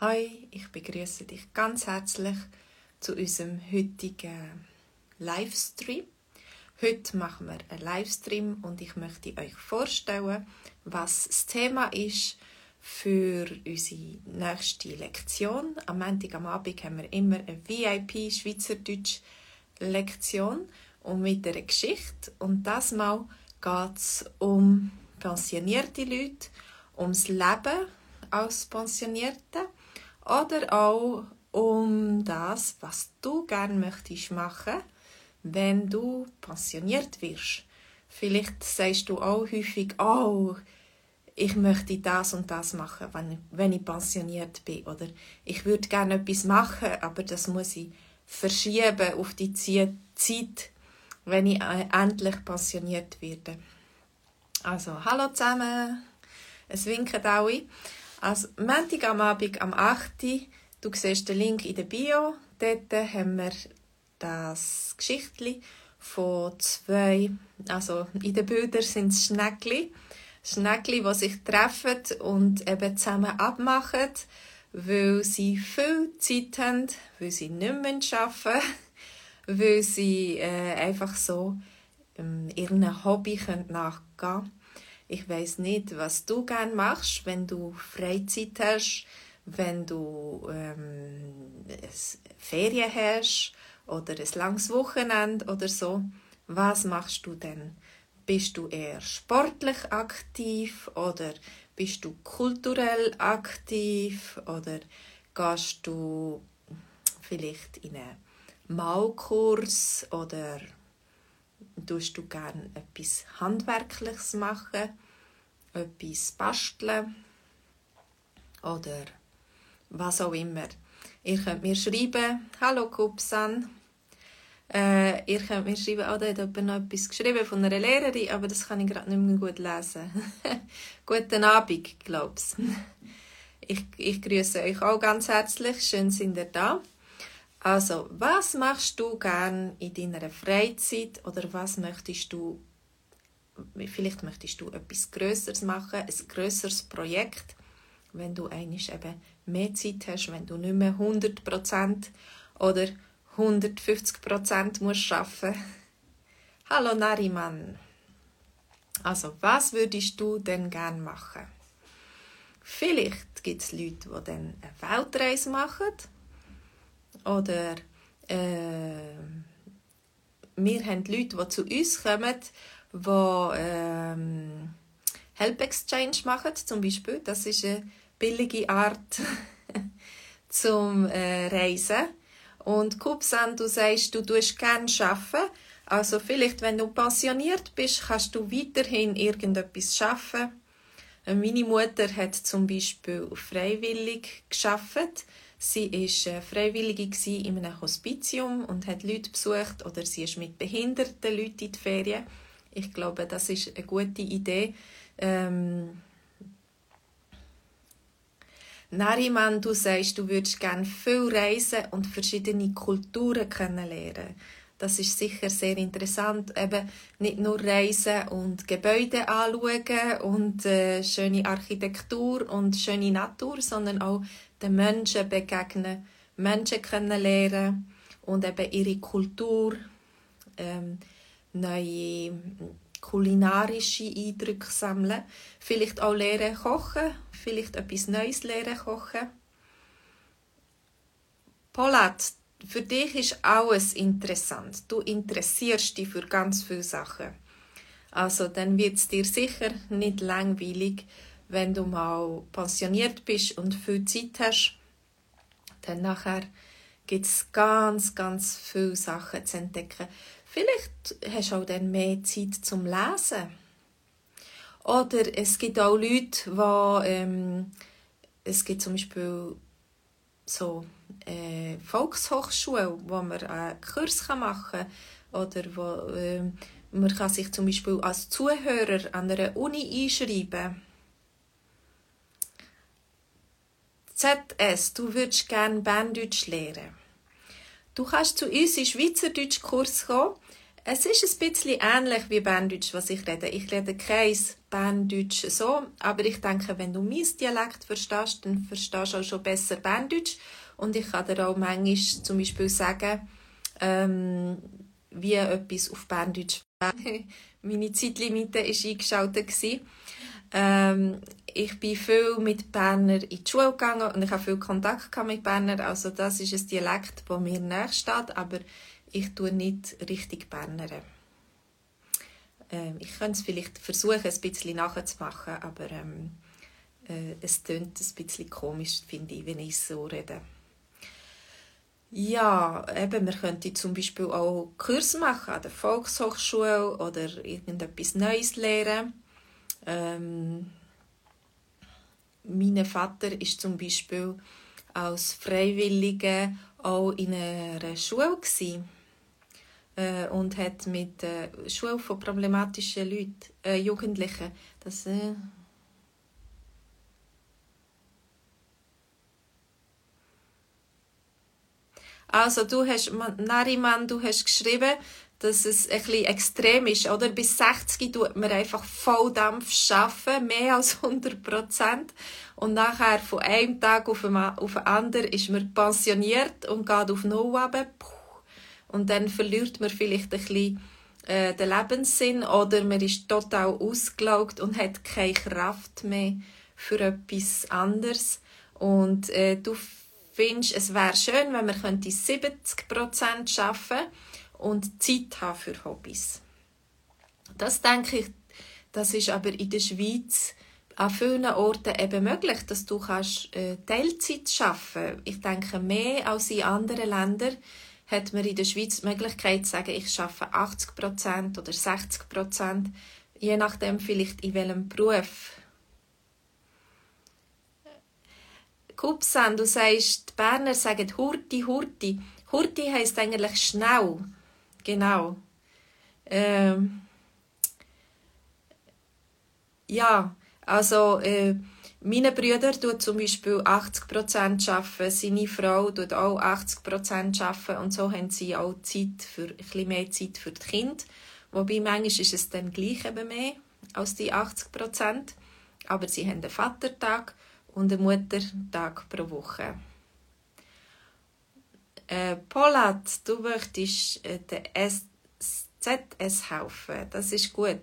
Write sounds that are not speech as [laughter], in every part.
Hi, ich begrüße dich ganz herzlich zu unserem heutigen Livestream. Heute machen wir einen Livestream und ich möchte euch vorstellen, was das Thema ist für unsere nächste Lektion. Am Montag am Abend haben wir immer eine VIP Schweizerdeutsch Lektion und mit einer Geschichte. Und das Mal geht es um pensionierte Leute, ums Leben als Pensionierte oder auch um das, was du gerne möchtest machen, wenn du pensioniert wirst. Vielleicht sagst du auch häufig, oh, ich möchte das und das machen, wenn ich, wenn ich pensioniert bin. Oder ich würde gerne etwas machen, aber das muss ich verschieben auf die Zeit, wenn ich äh, endlich pensioniert werde. Also, hallo zusammen, es winken alle. Also, Montag am Abend am 8. Du siehst den Link in der Bio. Dort haben wir das Geschichtli von zwei, also in den Bildern sind es Schneckli. Schneckli, die sich treffen und eben zusammen abmachen, weil sie viel Zeit haben, weil sie nicht mehr arbeiten [laughs] weil sie äh, einfach so ähm, ihrem Hobby nachgehen können ich weiß nicht, was du gern machst, wenn du Freizeit hast, wenn du ähm, Ferien hast oder ein langes Wochenende oder so. Was machst du denn? Bist du eher sportlich aktiv oder bist du kulturell aktiv oder gehst du vielleicht in einen Malkurs oder tust du gerne etwas Handwerkliches machen, etwas basteln oder was auch immer. Ihr könnt mir schreiben, hallo Kupsan. Äh, ihr könnt mir schreiben, oh, da hat jemand noch etwas geschrieben von einer Lehrerin, aber das kann ich gerade nicht mehr gut lesen. [laughs] Guten Abend, glaub's. Ich, ich grüße euch auch ganz herzlich. Schön sind ihr da. Also, was machst du gern in deiner Freizeit oder was möchtest du vielleicht möchtest du etwas Größeres machen, ein größeres Projekt, wenn du eigentlich eben mehr Zeit hast, wenn du nicht mehr 100% oder 150% musst arbeiten. Hallo Nariman. Also, was würdest du denn gern machen? Vielleicht gibt es Leute, die dann eine Weltreise machen oder äh, wir haben Leute, die zu uns kommen, die ähm, Help Exchange machen, zum Beispiel. Das ist eine billige Art [laughs] zum äh, Reisen. Und Kupsan, du sagst, du tust gerne arbeiten. Also vielleicht, wenn du pensioniert bist, kannst du weiterhin irgendetwas arbeiten. Meine Mutter hat zum Beispiel freiwillig geschafft Sie war äh, Freiwillige in einem Hospitium und hat Leute besucht oder sie ist mit behinderten Leuten in die Ferien. Ich glaube, das ist eine gute Idee. Ähm Nariman, du sagst, du würdest gerne viel reisen und verschiedene Kulturen kennenlernen. Das ist sicher sehr interessant. Eben nicht nur reisen und Gebäude anschauen und äh, schöne Architektur und schöne Natur, sondern auch den Menschen begegnen, Menschen kennenlernen und eben ihre Kultur, ähm, neue kulinarische Eindrücke sammeln, vielleicht auch lernen kochen, vielleicht etwas Neues lernen kochen. Paulette, für dich ist alles interessant. Du interessierst dich für ganz viele Sachen. Also dann wird es dir sicher nicht langweilig, wenn du mal pensioniert bist und viel Zeit hast, dann nachher gibt es ganz, ganz viele Sachen zu entdecken. Vielleicht hast du auch dann mehr Zeit zum Lesen. Oder es gibt auch Leute, die, ähm, es gibt zum Beispiel so äh, Volkshochschule, wo man einen Kurs machen kann oder wo äh, man kann sich zum Beispiel als Zuhörer an einer Uni einschreiben kann ZS, du würdest gerne Berndeutsch lernen. Du kannst zu uns in Schweizerdeutsch Kurs kommen. Es ist ein bisschen ähnlich wie Berndeutsch, was ich rede. Ich rede kein Berndeutsch so. Aber ich denke, wenn du mein Dialekt verstehst, dann verstehst du auch schon besser Berndeutsch. Und ich kann dir auch manchmal zum Beispiel sagen, ähm, wie etwas auf Berndeutsch [laughs] Meine Zeitlimite war eingeschaltet. Ähm, ich bin viel mit Berner in die Schule gegangen und ich habe viel Kontakt mit Berner. Also das ist ein Dialekt, das mir näher steht, aber ich tue nicht richtig Berner. Ähm, ich könnte es vielleicht versuchen, ein bisschen nachzumachen, aber ähm, äh, es klingt ein bisschen komisch, finde ich, wenn ich so rede. Ja, eben, wir könnten zum Beispiel auch Kurs machen an der Volkshochschule oder irgendetwas Neues lernen. Ähm, mein Vater ist zum Beispiel als Freiwilliger auch in einer Schule äh, und hat mit äh, Schule von problematischen Leuten, äh, Jugendlichen, das äh, Also du hast, Nariman, du hast geschrieben, dass es ein bisschen extrem ist, oder? Bis 60 tut man einfach Volldampf arbeiten, mehr als [laughs] 100 Prozent. Und nachher von einem Tag auf den, anderen ist man pensioniert und geht auf Null runter. Und dann verliert man vielleicht ein bisschen äh, den Lebenssinn oder man ist total ausgelaugt und hat keine Kraft mehr für etwas anderes. Und äh, du findest, es wäre schön, wenn man 70 Prozent arbeiten und Zeit haben für Hobbys. Das denke ich, das ist aber in der Schweiz an vielen Orten eben möglich, dass du kannst, äh, Teilzeit arbeiten Ich denke, mehr als in anderen Ländern hat man in der Schweiz die Möglichkeit zu sagen, ich arbeite 80 Prozent oder 60 Prozent, je nachdem vielleicht in welchem Beruf Kupsan, du sagst, die Berner sagen Hurti, Hurti. Hurti heisst eigentlich schnell. Genau. Ähm, ja, also äh, meine Brüder tun zum Beispiel 80% arbeiten, seine Frau tut auch 80% arbeiten und so haben sie auch Zeit für, ein mehr Zeit für die Kinder. Wobei manchmal ist es dann gleich eben mehr als die 80%. Aber sie haben einen Vatertag und einen Muttertag pro Woche. Äh, Polat, du möchtest äh, den ZS helfen. Das ist gut,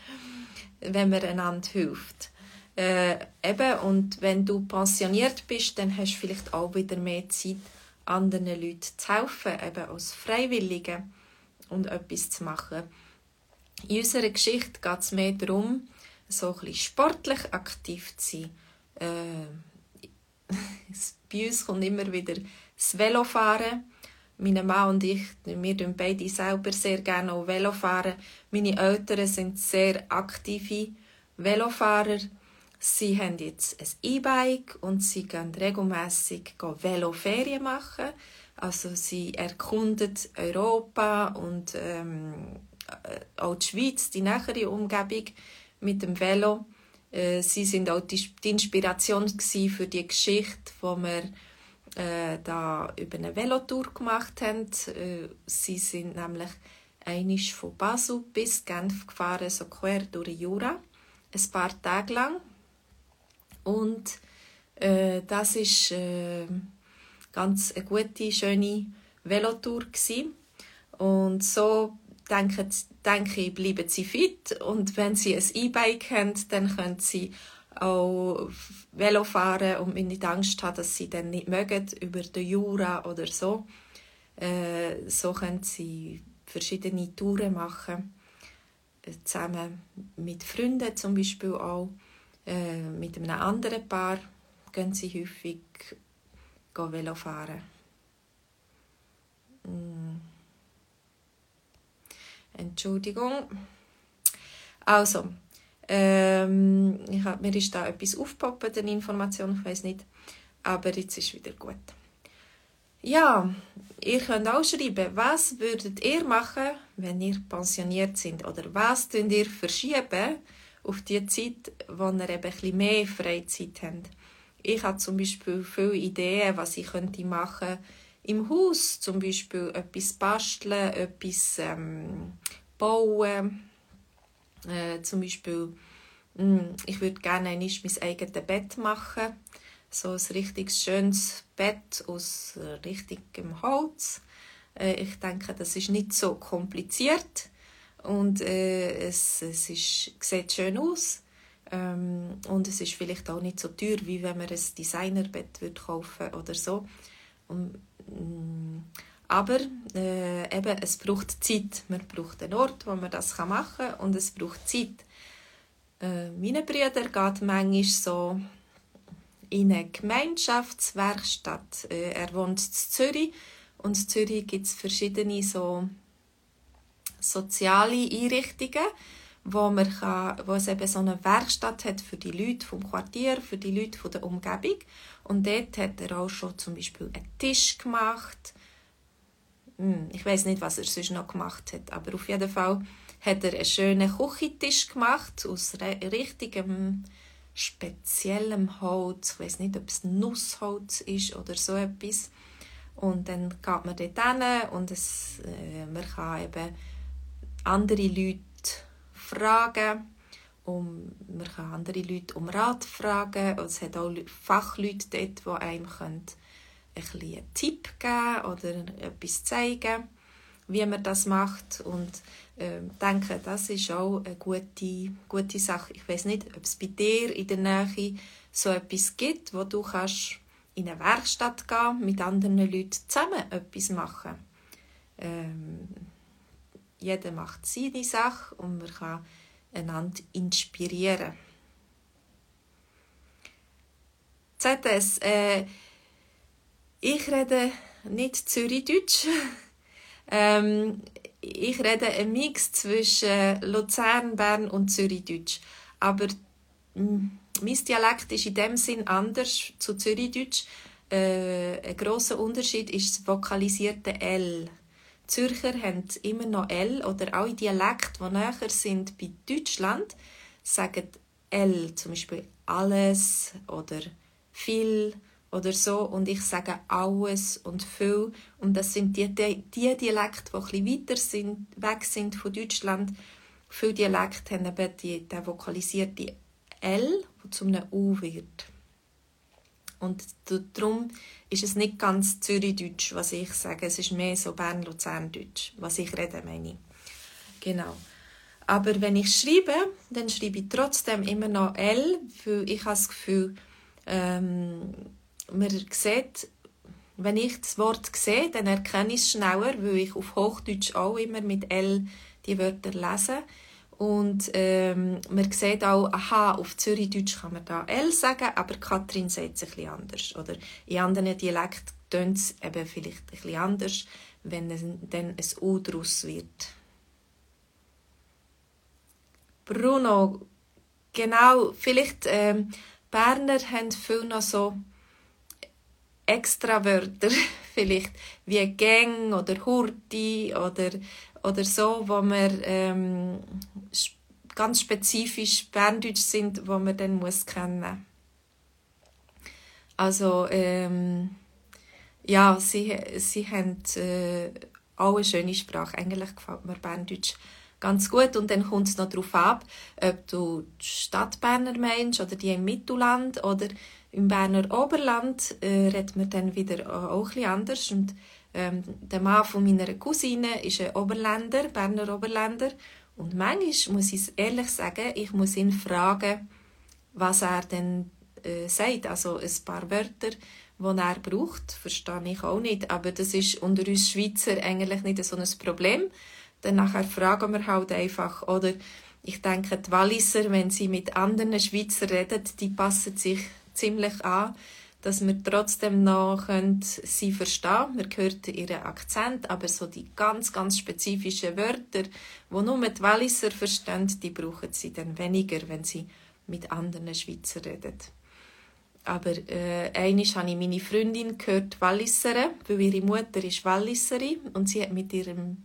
[laughs] wenn man einander hilft. Äh, eben, und wenn du pensioniert bist, dann hast du vielleicht auch wieder mehr Zeit, anderen Leuten zu helfen, eben als Freiwillige und etwas zu machen. In unserer Geschichte geht es mehr darum, so ein sportlich aktiv zu sein äh, [laughs] bei uns kommt immer wieder das Velofahren. Meine Mann und ich, wir fahren beide selber sehr gerne auch Velofahren. Meine Eltern sind sehr aktive Velofahrer. Sie haben jetzt ein E-Bike und sie gehen regelmässig Veloferien machen. Also sie erkunden Europa und ähm, äh, auch die Schweiz, die nähere Umgebung mit dem Velo. Äh, sie sind auch die, Inspiration für die Geschichte, wo wir äh, da über eine Velotour gemacht haben. Äh, sie sind nämlich einisch von Basel bis Genf gefahren, so quer durch Jura, ein paar Tage lang. Und äh, das ist äh, ganz eine gute, schöne Velotour gewesen. Und so denken, denke ich, bleiben sie fit und wenn sie ein E-Bike haben, dann können sie auch Velo fahren und nicht Angst haben, dass sie dann nicht mögen über den Jura oder so. Äh, so können sie verschiedene Touren machen, äh, zusammen mit Freunden zum Beispiel auch. Äh, mit einem anderen Paar gehen sie häufig Velo fahren. Mm. Entschuldigung. Also, ähm, ich hab, mir ist da etwas aufgepoppt, eine Information, ich weiß nicht. Aber jetzt ist wieder gut. Ja, ihr könnt auch schreiben, was würdet ihr machen, wenn ihr pensioniert sind? Oder was könnt ihr verschieben auf die Zeit, wo ihr eben ein mehr Freizeit habt? Ich habe zum Beispiel viele Ideen, was ich könnte machen könnte im Haus zum Beispiel etwas basteln, etwas ähm, bauen, äh, zum Beispiel Mm, ich würde gerne einmal mein eigenes Bett machen. So ein richtig schönes Bett aus richtigem Holz. Äh, ich denke, das ist nicht so kompliziert und äh, es, es ist, sieht schön aus. Ähm, und es ist vielleicht auch nicht so teuer, wie wenn man ein Designerbett würde kaufen oder so. Und, mm, aber äh, eben, es braucht Zeit. Man braucht einen Ort, wo man das machen kann und es braucht Zeit. Äh, meine Brüder geht manchmal so in eine Gemeinschaftswerkstatt. Äh, er wohnt in Zürich und in Zürich gibt es verschiedene so soziale Einrichtungen, wo, man kann, wo es eben so eine Werkstatt hat für die Leute vom Quartier, für die Leute von der Umgebung. Und dort hat er auch schon zum Beispiel einen Tisch gemacht. Hm, ich weiß nicht, was er sonst noch gemacht hat, aber auf jeden Fall hat er einen schönen Küchentisch gemacht aus richtigem speziellem Holz. Ich weiß nicht, ob es Nussholz ist oder so etwas. Und dann geht man dort hin und es, äh, man kann eben andere Leute fragen. Um, man kann andere Leute um Rat fragen. Und es hat auch Fachleute dort, die einem können ein einen Tipp geben oder etwas zeigen, wie man das macht. Und äh, denke, das ist auch eine gute, gute Sache. Ich weiß nicht, ob es bei dir in der Nähe so etwas gibt, wo du kannst in eine Werkstatt gehen, mit anderen Leuten zusammen etwas machen. Ähm, jeder macht seine Sache und man kann einander inspirieren. ZS, äh, ich rede nicht Zürichdeutsch. [laughs] ähm, ich rede einen Mix zwischen Luzern, Bern und Zürichdeutsch. Aber mm, mein Dialekt ist in dem Sinn anders zu Zürichdeutsch. Äh, ein grosser Unterschied ist das vokalisierte L. Zürcher haben immer noch L oder alle Dialekte, die näher sind bei Deutschland, sagen L, zum Beispiel alles oder viel oder so und ich sage alles und viel und das sind die, die, Dialekte, die ein weiter sind, weg sind von Deutschland. Viele Dialekte haben eben die, die vokalisierte L, die zu einem U wird. Und darum ist es nicht ganz Zürichdeutsch, was ich sage. Es ist mehr so Bern-Luzern-Deutsch, was ich rede, meine. Genau. Aber wenn ich schreibe, dann schreibe ich trotzdem immer noch L, weil ich habe das Gefühl, ähm, man sieht, wenn ich das Wort sehe, dann erkenne ich es schneller, weil ich auf Hochdeutsch auch immer mit L die Wörter lese. Und ähm, man sieht auch, aha, auf Zürichdeutsch kann man da L sagen, aber Katrin sagt es ein bisschen anders. Oder in anderen Dialekten tönt es eben vielleicht ein bisschen anders, wenn es dann ein U daraus wird. Bruno, genau, vielleicht ähm, Berner haben viel noch so extra Wörter, [laughs] vielleicht wie Gang oder Hurti oder, oder so, wo man ähm, ganz spezifisch Berndeutsch sind, wo man dann muss kennen. Also ähm, ja, sie, sie haben äh, auch eine schöne Sprache. Eigentlich gefällt mir Berndeutsch ganz gut. Und dann kommt es noch darauf ab, ob du die Stadtberner meinst oder die im Mittelland oder im Berner Oberland äh, redet man dann wieder auch etwas anders. Und, ähm, der Mann von meiner Cousine ist ein Oberländer, Berner Oberländer. Und manchmal muss ich ehrlich sagen, ich muss ihn fragen, was er denn äh, sagt. Also ein paar Wörter, die er braucht, verstehe ich auch nicht. Aber das ist unter uns Schweizer eigentlich nicht so ein Problem. Dann nachher fragen wir halt einfach, oder ich denke, die Walliser, wenn sie mit anderen Schweizer reden, die passen sich ziemlich an, dass wir trotzdem noch sie verstehen Man hört ihren Akzent, aber so die ganz, ganz spezifischen Wörter, die nur die Walliser verstehen, die brauchen sie dann weniger, wenn sie mit anderen Schweizer reden. Aber äh, einmal habe ich meine Freundin gehört, Walliserin, weil ihre Mutter ist Walliserin und sie hat mit ihrem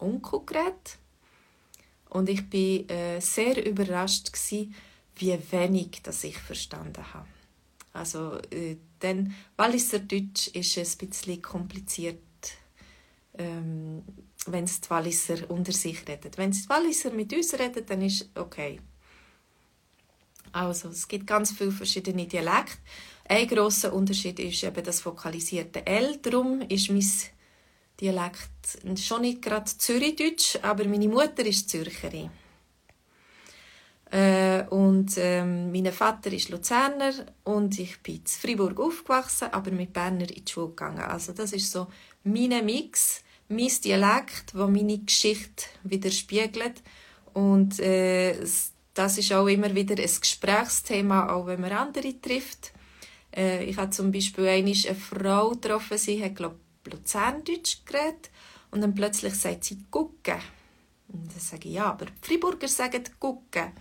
Onkel geredet. Und ich war äh, sehr überrascht, gewesen, wie wenig das ich verstanden habe. Also, äh, dann Walliser Deutsch ist ein bisschen kompliziert, ähm, wenn es die Walliser unter sich reden. Wenn es die Walliser mit uns reden, dann ist okay. Also, es gibt ganz viele verschiedene Dialekte. Ein grosser Unterschied ist eben das vokalisierte L. Darum ist mein Dialekt schon nicht gerade Zürichdeutsch, aber meine Mutter ist Zürcherin. Äh, und ähm, mein Vater ist Luzerner und ich bin in Freiburg aufgewachsen, aber mit Berner in die Schule gegangen. Also das ist so mein Mix, mein Dialekt, wo meine Geschichte widerspiegelt und äh, das ist auch immer wieder ein Gesprächsthema, auch wenn man andere trifft. Äh, ich habe zum Beispiel eine Frau getroffen, sie hat glaube Luzerndeutsch geredet und dann plötzlich sagt sie «gucken». Und dann sage ich «ja, aber die Freiburger sagen «gucken»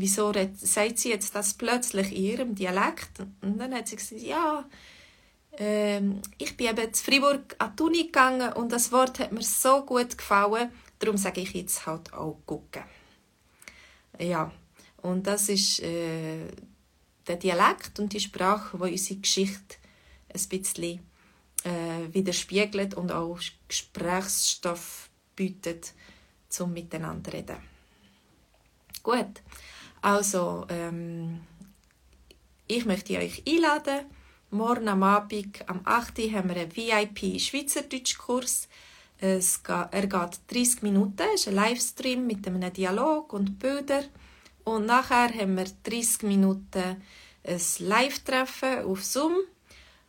wieso sagt sie jetzt das plötzlich in ihrem Dialekt? Und dann hat sie gesagt, ja, ähm, ich bin eben zu Freiburg an die Uni gegangen und das Wort hat mir so gut gefallen, darum sage ich jetzt halt auch gucken. Ja, und das ist äh, der Dialekt und die Sprache, die unsere Geschichte ein bisschen äh, widerspiegelt und auch Gesprächsstoff bietet, zum miteinander reden. Gut, also, ähm, ich möchte euch einladen. Morgen am Abend, am 8. Uhr, haben wir einen VIP-Schweizerdeutsch-Kurs. er geht 30 Minuten, es ist ein Livestream mit einem Dialog und Bildern. Und nachher haben wir 30 Minuten ein Live-Treffen auf Zoom.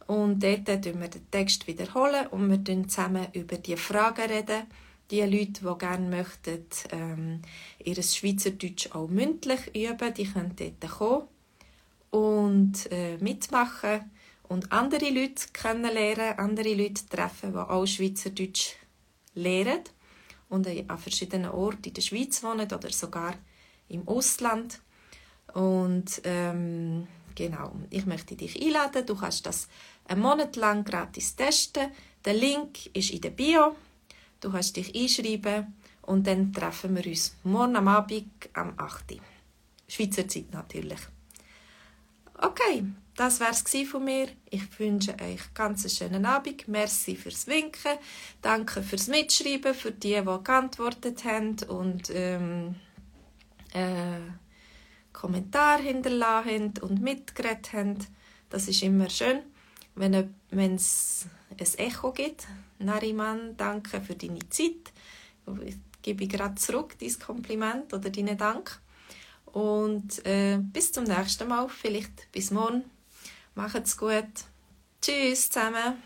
Und dort wiederholen wir den Text wiederholen und wir reden zusammen über die Fragen reden die Leute, die gerne möchten, ähm, ihr Schweizerdeutsch auch mündlich üben, die können dort kommen und äh, mitmachen und andere Leute kennenlernen, andere Leute treffen, die auch Schweizerdeutsch lehren und an verschiedenen Orten in der Schweiz wohnen oder sogar im Ausland. Und ähm, genau, ich möchte dich einladen. Du kannst das einen Monat lang gratis testen. Der Link ist in der Bio. Du kannst dich einschreiben und dann treffen wir uns morgen am Abend am 8. Schweizer Zeit natürlich. Okay, das war es von mir. Ich wünsche euch ganz einen schönen Abend. Merci fürs Winken. Danke fürs Mitschreiben, für die, die geantwortet haben und ähm, äh, Kommentare hinterlassen und mitgeredet haben. Das ist immer schön, wenn es ein Echo gibt. Nariman, danke für deine Zeit. Ich gebe gerade zurück dein Kompliment oder deinen Dank. Und äh, bis zum nächsten Mal, vielleicht bis morgen. Macht's gut. Tschüss zusammen.